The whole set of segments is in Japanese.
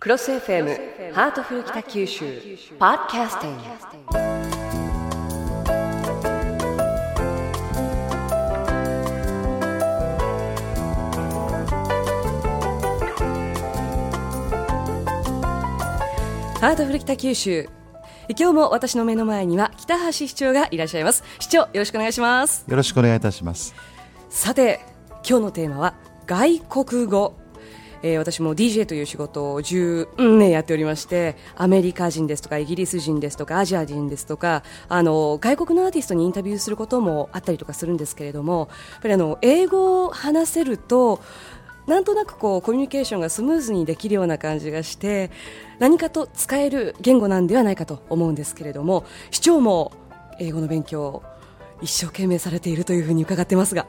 クロス FM ハートフル北九州パーキャスティング。ハートフル北九州。今日も私の目の前には北橋市長がいらっしゃいます。市長よろしくお願いします。よろしくお願いいたします。さて今日のテーマは外国語えー、私も DJ という仕事を10年やっておりましてアメリカ人ですとかイギリス人ですとかアジア人ですとかあの外国のアーティストにインタビューすることもあったりとかするんですけれどもやっぱりあの英語を話せるとなんとなくこうコミュニケーションがスムーズにできるような感じがして何かと使える言語なんではないかと思うんですけれども市長も英語の勉強を一生懸命されているというふうに伺ってますが。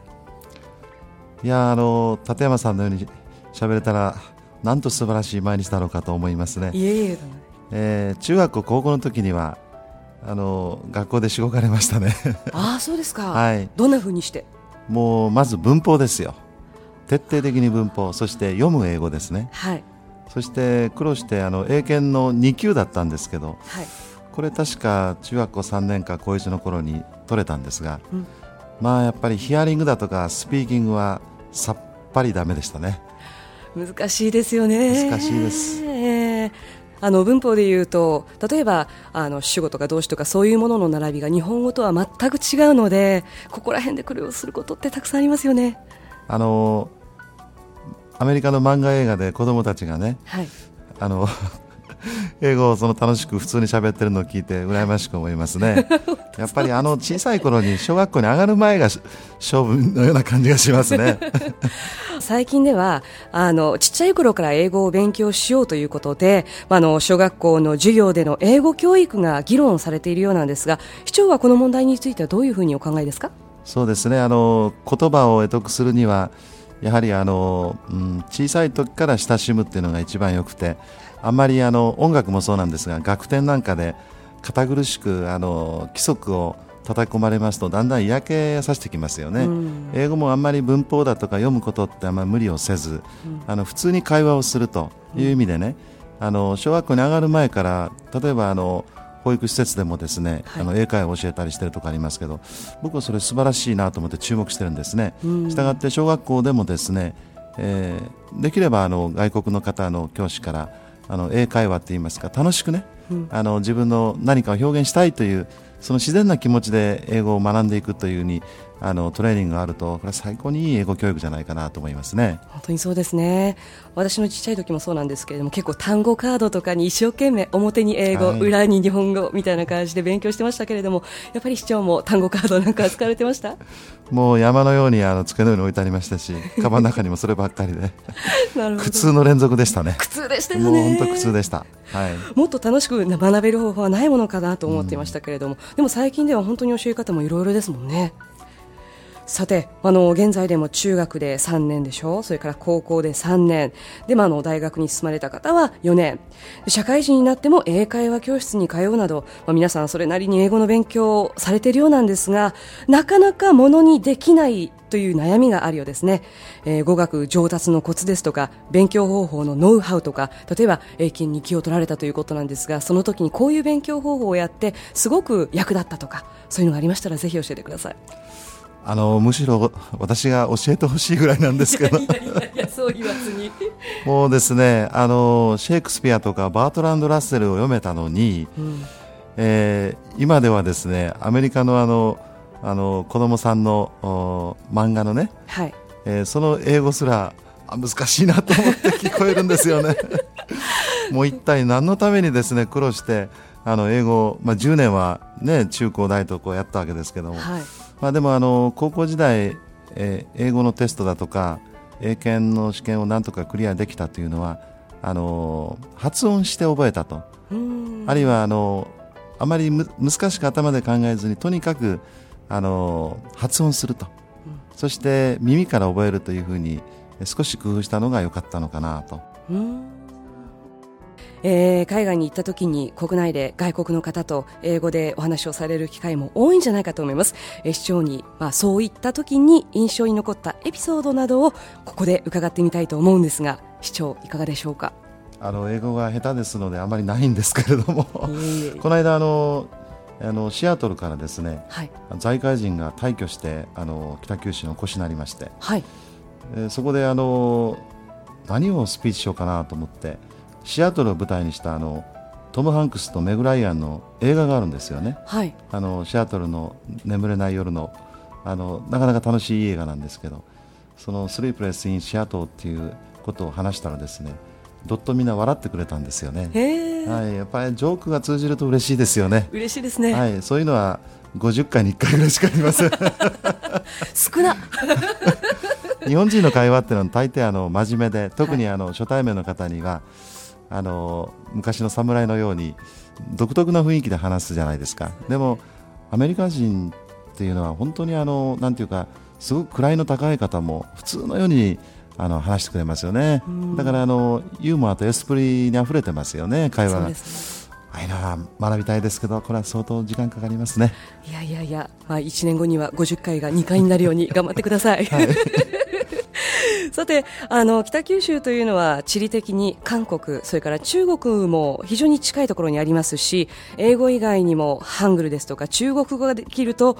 いやあの立山さんのように喋れたらなんと素晴らしい毎日だろうかと思いますね。いえいええー、中学校高校の時にはあの学校でしごかれましたねああそうですか。はい。どんな風にして？もうまず文法ですよ。徹底的に文法、そして読む英語ですね。はい。そして苦労してあの英検の2級だったんですけど、はい。これ確か中学校3年か高1の頃に取れたんですが、うん、まあやっぱりヒアリングだとかスピーキングはさっぱりダメでしたね。難しいですよね。難しいです、えー、あの文法で言うと例えばあの主語とか動詞とかそういうものの並びが日本語とは全く違うのでここら辺で苦労することってたくさんありますよね。あのアメリカの漫画映画で子供たちがね、はい、あの英語をその楽しく普通に喋ってるのを聞いて羨ましく思いますね。やっぱりあの小さい頃に小学校に上がる前が勝負のような感じがしますね。最近ではあのちっちゃい頃から英語を勉強しようということで、あの小学校の授業での英語教育が議論されているようなんですが、市長はこの問題についてはどういうふうにお考えですか？そうですね。あの言葉を得得するには。やはりあの、うん、小さい時から親しむっていうのが一番よくてあんまりあの音楽もそうなんですが楽天なんかで堅苦しくあの規則を叩き込まれますとだんだん嫌気さしてきますよね、うん、英語もあんまり文法だとか読むことってあんまり無理をせず、うん、あの普通に会話をするという意味でね、うん、あの小学校に上がる前から例えばあの保育施設でもですね、はい、あの英会話を教えたりしているところありますけど僕はそれ素晴らしいなと思って注目してるんですね。したがって小学校でもですね、えー、できればあの外国の方の教師からあの英会話って言いますか楽しくね、うん、あの自分の何かを表現したいというその自然な気持ちで英語を学んでいくというふうにあのトレーニングがあるとこれは最高にいい英語教育じゃないかなと思いますね。本当にそうですね。私のちっちゃい時もそうなんですけれども結構単語カードとかに一生懸命表に英語、はい、裏に日本語みたいな感じで勉強してましたけれどもやっぱり市長も単語カードなんか使われてました？もう山のようにあの机の上に置いてありましたし カバンの中にもそればっかりで。苦痛の連続でしたね。苦痛でしたよね。もう本当苦痛でした。はい、もっと楽しく学べる方法はないものかなと思っていましたけれども、うん、でも最近では本当に教え方もいろいろですもんね。さて、あの、現在でも中学で3年でしょ？それから高校で3年。で、まあ、の、大学に進まれた方は4年。社会人になっても英会話教室に通うなど、まあ、皆さんそれなりに英語の勉強をされているようなんですが、なかなかものにできないという悩みがあるようですね、えー、語学上達のコツですとか勉強方法のノウハウとか例えば英検に気を取られたということなんですがその時にこういう勉強方法をやってすごく役立ったとかそういうのがありましたらぜひ教えてください。あのむしろ私が教えてほしいぐらいなんですけど。そう言わずに。もうですねあのシェイクスピアとかバートランド・ラッセルを読めたのに、うん、えー、今ではですねアメリカのあのあの子供さんの漫画のね、はい。えー、その英語すらあ難しいなと思って聞こえるんですよね。もう一体何のためにですね苦労してあの英語、まあ、10年は、ね、中高大とこうやったわけですけども、はい。まあ、でもあの高校時代、えー、英語のテストだとか英検の試験をなんとかクリアできたというのはあの発音して覚えたと。あるいはあのあまりむ難しく頭で考えずにとにかくあの発音すると、うん、そして耳から覚えるというふうに少し工夫したのが良かったのかなと。えー、海外に行った時に国内で外国の方と英語でお話をされる機会も多いんじゃないかと思います、えー、市長に、まあ、そういった時に印象に残ったエピソードなどをここで伺ってみたいと思うんですが市長いかがでしょうか？あの英語が下手ですのであまりないんですけれどもこの間あのあのシアトルからですね、はい、在海人が退去してあの北九州にお越しになりまして、はい、えそこであの何をスピーチしようかなと思ってシアトルを舞台にしたあのトム・ハンクスとメグ・ライアンの映画があるんですよね、はい、あのシアトルの眠れない夜のあのなかなか楽しい映画なんですけどそのスリープレス・イン・シアトルっていうことを話したらですねどっとみんな笑ってくれたんですよね。はい、やっぱりジョークが通じると嬉しいですよね。嬉しいですね。はい、そういうのは50回に1回ぐらいしかありません。少な。日本人の会話っていうのは大抵あの真面目で、特にあの初対面の方には、あの昔の侍のように独特な雰囲気で話すじゃないですか。でもアメリカ人っていうのは本当にあのなんていうかすごく位の高い方も普通のようにあの話してくれますよね、だからあのユーモアとエスプリに溢れてますよね、会話が。ああいうのは学びたいですけど、これは相当時間かかりますね。いやいやいや、まあ、1年後には50回が2回になるように頑張ってください。はい さてあの北九州というのは地理的に韓国それから中国も非常に近いところにありますし英語以外にもハングルですとか中国語ができると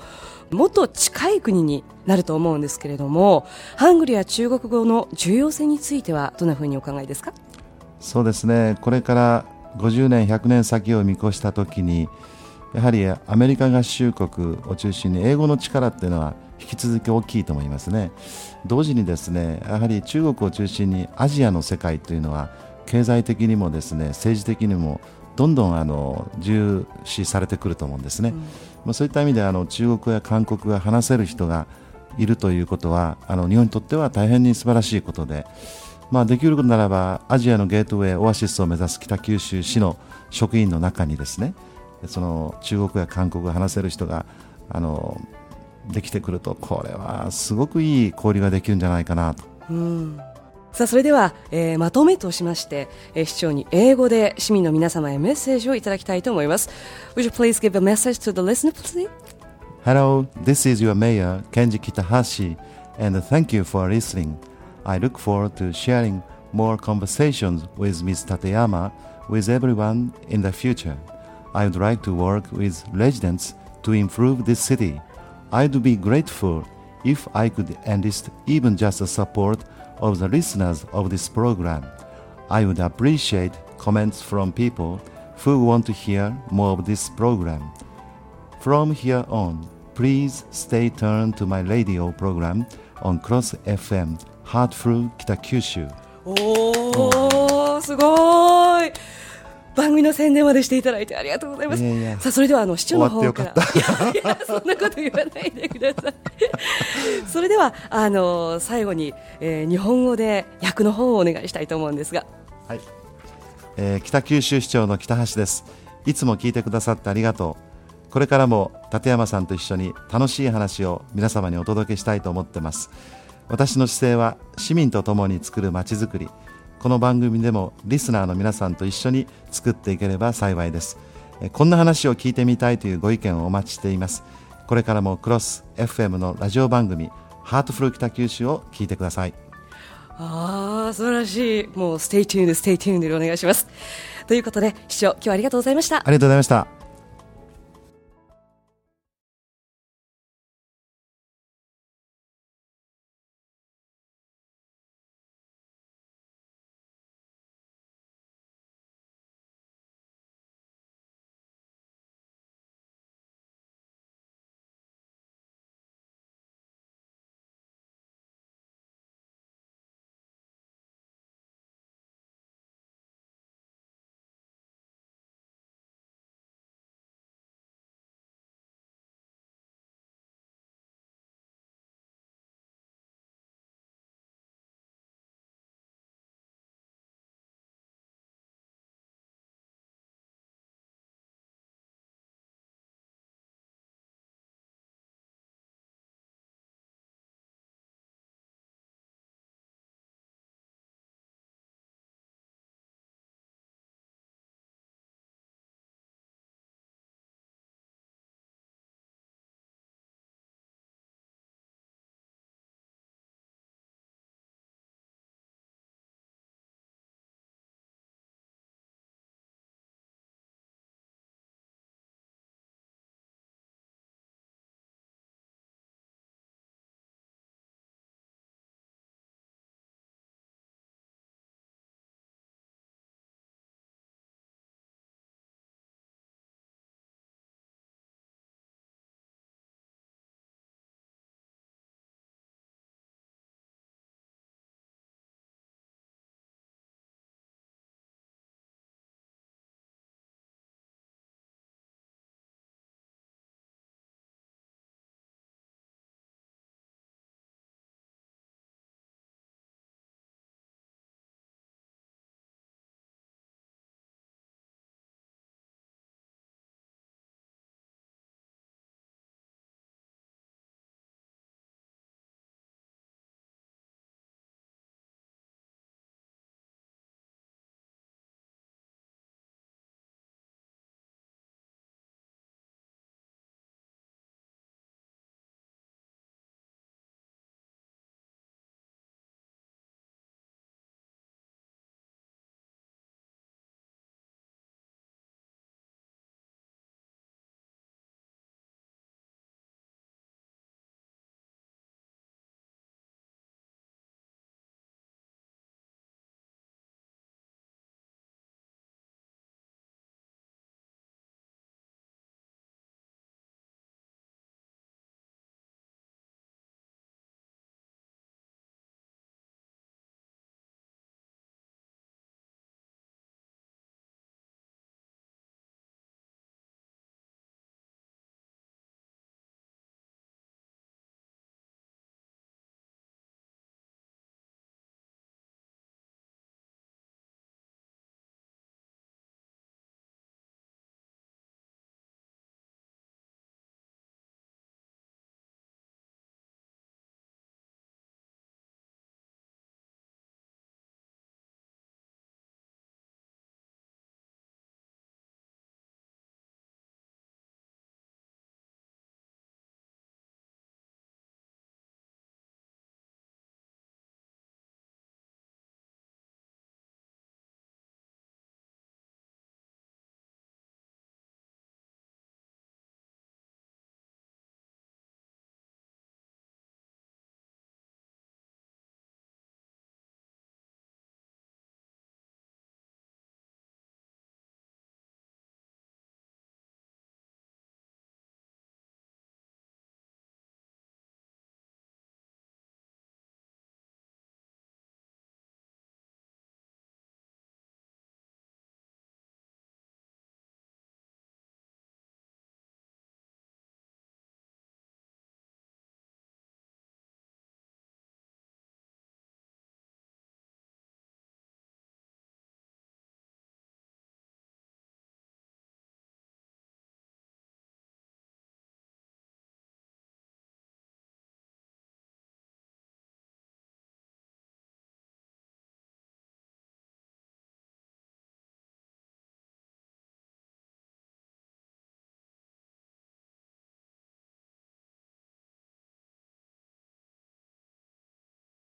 もっと近い国になると思うんですけれどもハングルや中国語の重要性についてはどんなふうにお考えですか？そうですね。これから50年100年先を見越したときにやはりアメリカ合衆国を中心に英語の力っていうのは引き続き大きいと思いますね。同時にですねやはり中国を中心にアジアの世界というのは経済的にもですね政治的にもどんどんあの重視されてくると思うんですね、うん、まあ、そういった意味であの中国や韓国が話せる人がいるということはあの日本にとっては大変に素晴らしいことで、まあ、できることならばアジアのゲートウェイオアシスを目指す北九州市の職員の中にですねその中国や韓国が話せる人があのできてくるとこれはすごくいい交流ができるんじゃないかなと。うんさあそれでは、えー、まとめとしまして、えー、市長に英語で市民の皆様へメッセージをいただきたいと思います。Would you please give a message to the listener, please? Hello, this is your mayor, Kenji Kitahashi, and thank you for listening. I look forward to sharing more conversations with Ms. Tateyama with everyone in the future. I would like to work with residents to improve this city. I'd be grateful if I could enlist even just the support of the listeners of this program. I would appreciate comments from people who want to hear more of this program. From here on, please stay tuned to my radio program on Cross FM Heartful 北九州。おー、すごい 番組の宣伝までしていただいてありがとうございます。いやいやさあそれではあの市長の方からいやそんなこと言わないでください。それではあの最後に、えー、日本語で訳の方をお願いしたいと思うんですが。はい。えー、北九州市長の北橋です。いつも聞いてくださってありがとう。これからも立山さんと一緒に楽しい話を皆様にお届けしたいと思ってます。私の姿勢は市民と共に作るまちづくり。この番組でもリスナーの皆さんと一緒に作っていければ幸いです。こんな話を聞いてみたいというご意見をお待ちしています。これからもクロス FM のラジオ番組ハートフル北九州を聞いてください。ああ素晴らしい。もう stay tune で stay tune でお願いします。ということで市長今日はありがとうございました。ありがとうございました